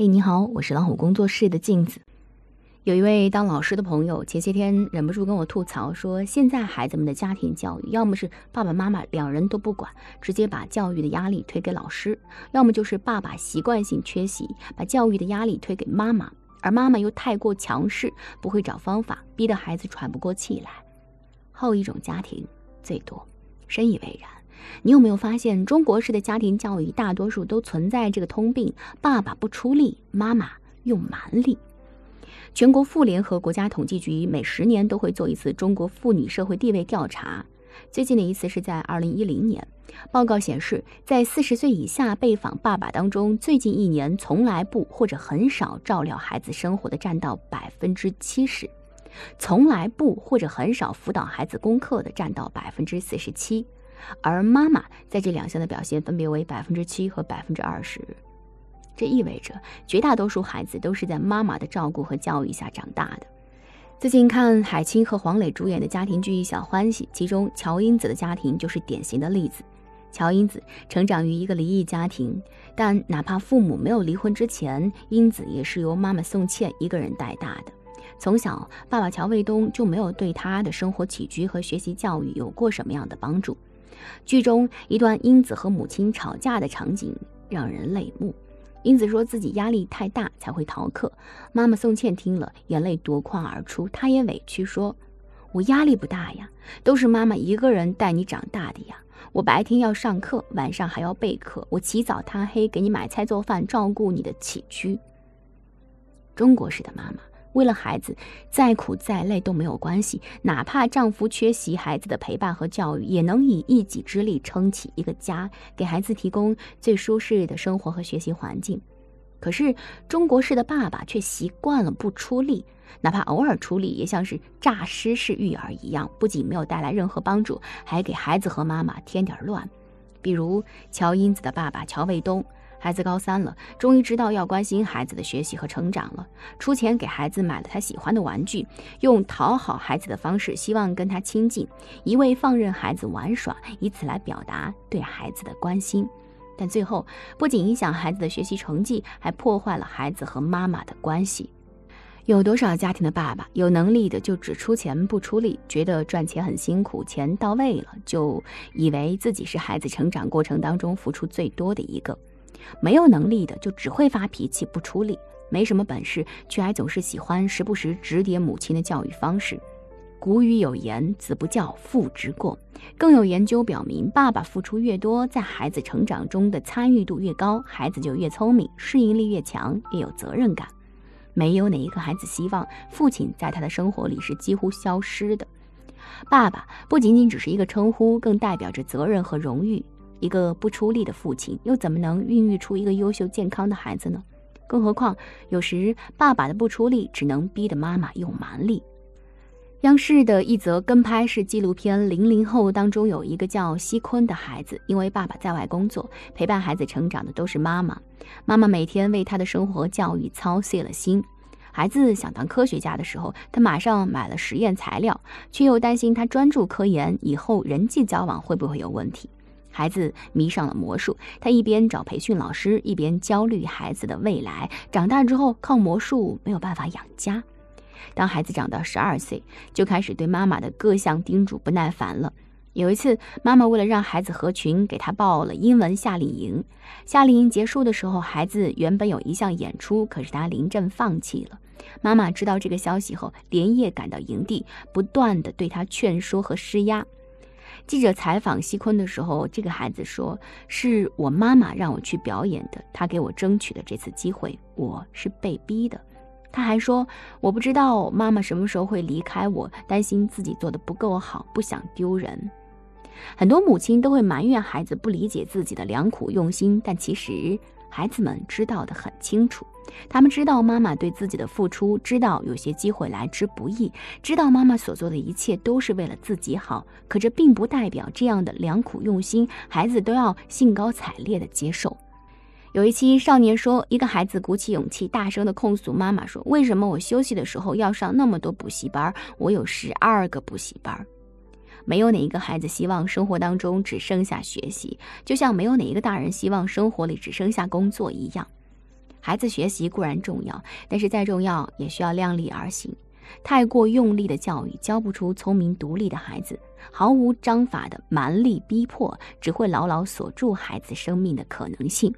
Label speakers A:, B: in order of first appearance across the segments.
A: 嘿，你好，我是老虎工作室的镜子。有一位当老师的朋友，前些天忍不住跟我吐槽说，现在孩子们的家庭教育，要么是爸爸妈妈两人都不管，直接把教育的压力推给老师；要么就是爸爸习惯性缺席，把教育的压力推给妈妈，而妈妈又太过强势，不会找方法，逼得孩子喘不过气来。后一种家庭最多，深以为然。你有没有发现，中国式的家庭教育大多数都存在这个通病：爸爸不出力，妈妈用蛮力。全国妇联和国家统计局每十年都会做一次中国妇女社会地位调查，最近的一次是在二零一零年。报告显示，在四十岁以下被访爸爸当中，最近一年从来不或者很少照料孩子生活的占到百分之七十，从来不或者很少辅导孩子功课的占到百分之四十七。而妈妈在这两项的表现分别为百分之七和百分之二十，这意味着绝大多数孩子都是在妈妈的照顾和教育下长大的。最近看海清和黄磊主演的家庭剧《小欢喜》，其中乔英子的家庭就是典型的例子。乔英子成长于一个离异家庭，但哪怕父母没有离婚之前，英子也是由妈妈宋茜一个人带大的。从小，爸爸乔卫东就没有对他的生活起居和学习教育有过什么样的帮助。剧中一段英子和母亲吵架的场景让人泪目。英子说自己压力太大才会逃课，妈妈宋茜听了眼泪夺眶而出，她也委屈说：“我压力不大呀，都是妈妈一个人带你长大的呀。我白天要上课，晚上还要备课，我起早贪黑给你买菜做饭，照顾你的起居。”中国式的妈妈。为了孩子，再苦再累都没有关系，哪怕丈夫缺席孩子的陪伴和教育，也能以一己之力撑起一个家，给孩子提供最舒适的生活和学习环境。可是中国式的爸爸却习惯了不出力，哪怕偶尔出力，也像是诈尸式育儿一样，不仅没有带来任何帮助，还给孩子和妈妈添点乱。比如乔英子的爸爸乔卫东。孩子高三了，终于知道要关心孩子的学习和成长了。出钱给孩子买了他喜欢的玩具，用讨好孩子的方式，希望跟他亲近，一味放任孩子玩耍，以此来表达对孩子的关心。但最后不仅影响孩子的学习成绩，还破坏了孩子和妈妈的关系。有多少家庭的爸爸有能力的就只出钱不出力，觉得赚钱很辛苦，钱到位了就以为自己是孩子成长过程当中付出最多的一个。没有能力的就只会发脾气不出力，没什么本事却还总是喜欢时不时指点母亲的教育方式。古语有言：“子不教，父之过。”更有研究表明，爸爸付出越多，在孩子成长中的参与度越高，孩子就越聪明，适应力越强，越有责任感。没有哪一个孩子希望父亲在他的生活里是几乎消失的。爸爸不仅仅只是一个称呼，更代表着责任和荣誉。一个不出力的父亲，又怎么能孕育出一个优秀健康的孩子呢？更何况，有时爸爸的不出力，只能逼得妈妈用蛮力。央视的一则跟拍式纪录片《零零后》当中，有一个叫西坤的孩子，因为爸爸在外工作，陪伴孩子成长的都是妈妈。妈妈每天为他的生活教育操碎了心。孩子想当科学家的时候，他马上买了实验材料，却又担心他专注科研以后人际交往会不会有问题。孩子迷上了魔术，他一边找培训老师，一边焦虑孩子的未来。长大之后靠魔术没有办法养家。当孩子长到十二岁，就开始对妈妈的各项叮嘱不耐烦了。有一次，妈妈为了让孩子合群，给他报了英文夏令营。夏令营结束的时候，孩子原本有一项演出，可是他临阵放弃了。妈妈知道这个消息后，连夜赶到营地，不断的对他劝说和施压。记者采访西坤的时候，这个孩子说：“是我妈妈让我去表演的，她给我争取的这次机会，我是被逼的。”他还说：“我不知道妈妈什么时候会离开我，担心自己做的不够好，不想丢人。”很多母亲都会埋怨孩子不理解自己的良苦用心，但其实孩子们知道的很清楚。他们知道妈妈对自己的付出，知道有些机会来之不易，知道妈妈所做的一切都是为了自己好。可这并不代表这样的良苦用心，孩子都要兴高采烈的接受。有一期少年说，一个孩子鼓起勇气，大声的控诉妈妈说：“为什么我休息的时候要上那么多补习班？我有十二个补习班。”没有哪一个孩子希望生活当中只剩下学习，就像没有哪一个大人希望生活里只剩下工作一样。孩子学习固然重要，但是再重要也需要量力而行。太过用力的教育，教不出聪明独立的孩子；毫无章法的蛮力逼迫，只会牢牢锁住孩子生命的可能性。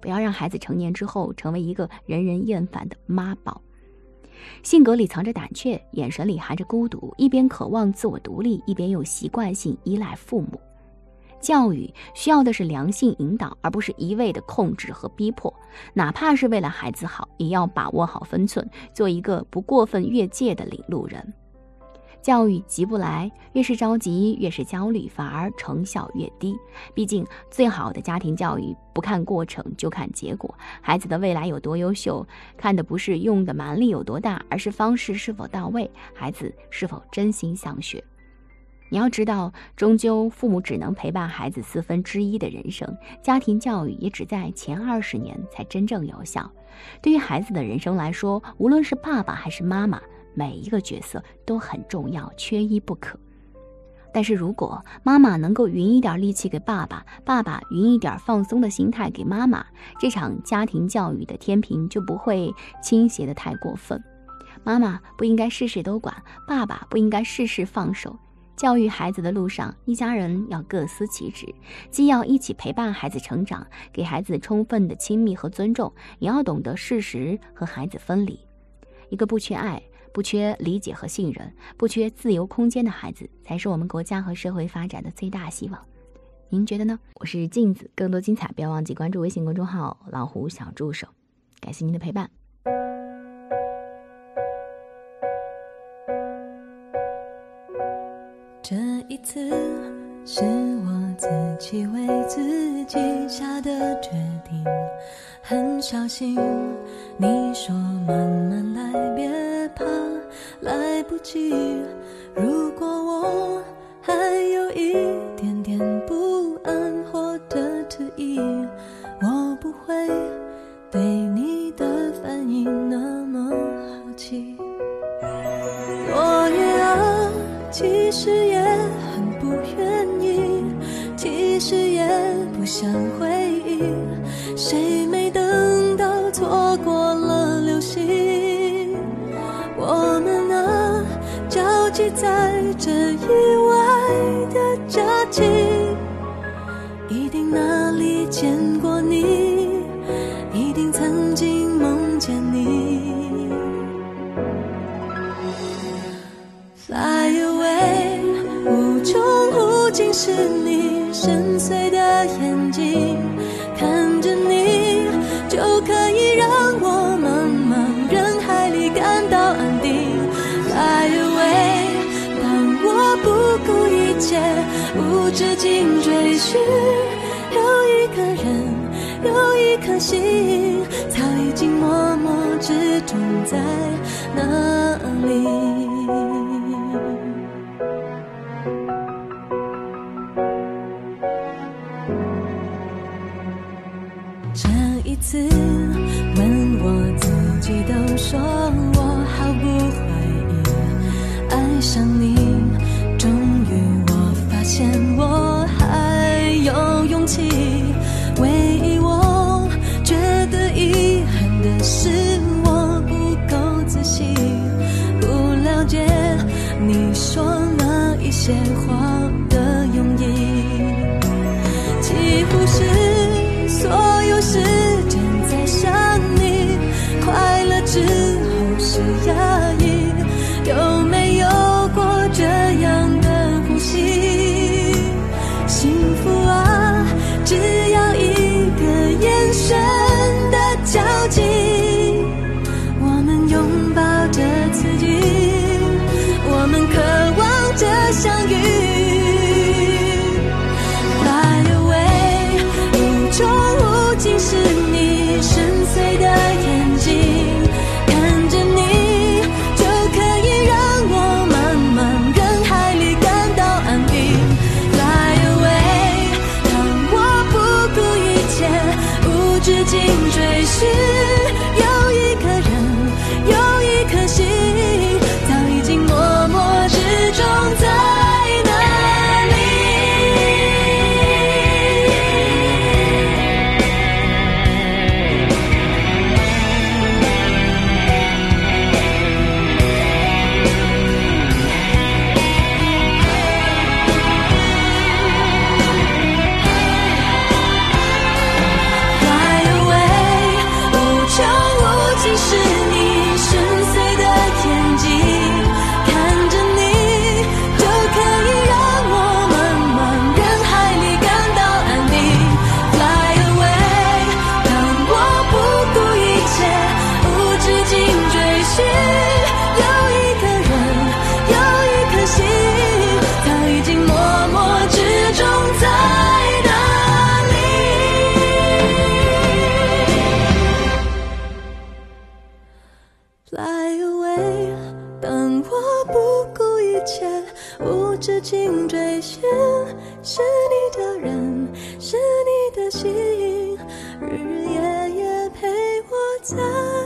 A: 不要让孩子成年之后成为一个人人厌烦的妈宝，性格里藏着胆怯，眼神里含着孤独，一边渴望自我独立，一边又习惯性依赖父母。教育需要的是良性引导，而不是一味的控制和逼迫。哪怕是为了孩子好，也要把握好分寸，做一个不过分越界的领路人。教育急不来，越是着急，越是焦虑，反而成效越低。毕竟，最好的家庭教育不看过程，就看结果。孩子的未来有多优秀，看的不是用的蛮力有多大，而是方式是否到位，孩子是否真心想学。你要知道，终究父母只能陪伴孩子四分之一的人生，家庭教育也只在前二十年才真正有效。对于孩子的人生来说，无论是爸爸还是妈妈，每一个角色都很重要，缺一不可。但是如果妈妈能够匀一点力气给爸爸，爸爸匀一点放松的心态给妈妈，这场家庭教育的天平就不会倾斜的太过分。妈妈不应该事事都管，爸爸不应该事事放手。教育孩子的路上，一家人要各司其职，既要一起陪伴孩子成长，给孩子充分的亲密和尊重，也要懂得适时和孩子分离。一个不缺爱、不缺理解和信任、不缺自由空间的孩子，才是我们国家和社会发展的最大希望。您觉得呢？我是镜子，更多精彩不要忘记关注微信公众号“老虎小助手”。感谢您的陪伴。
B: 这一次是我自己为自己下的决定，很小心。你说慢慢来，别怕来不及。如果我还有一点点不安或者迟疑，我不会对你的反应那么好奇。落叶啊，其实也。很不愿意，其实也不想回忆，谁意外的假期，一定哪里见过你，切无止境追寻，有一个人，有一颗心，早已经默默之中在那里。这一次问我自己，都说我毫不怀疑爱上你。我还有勇气。唯一我觉得遗憾的是我不够仔细，不了解你说那一些话的用意，几乎是所有事。是。无止境追寻，是你的人，是你的心，日日夜夜陪我在。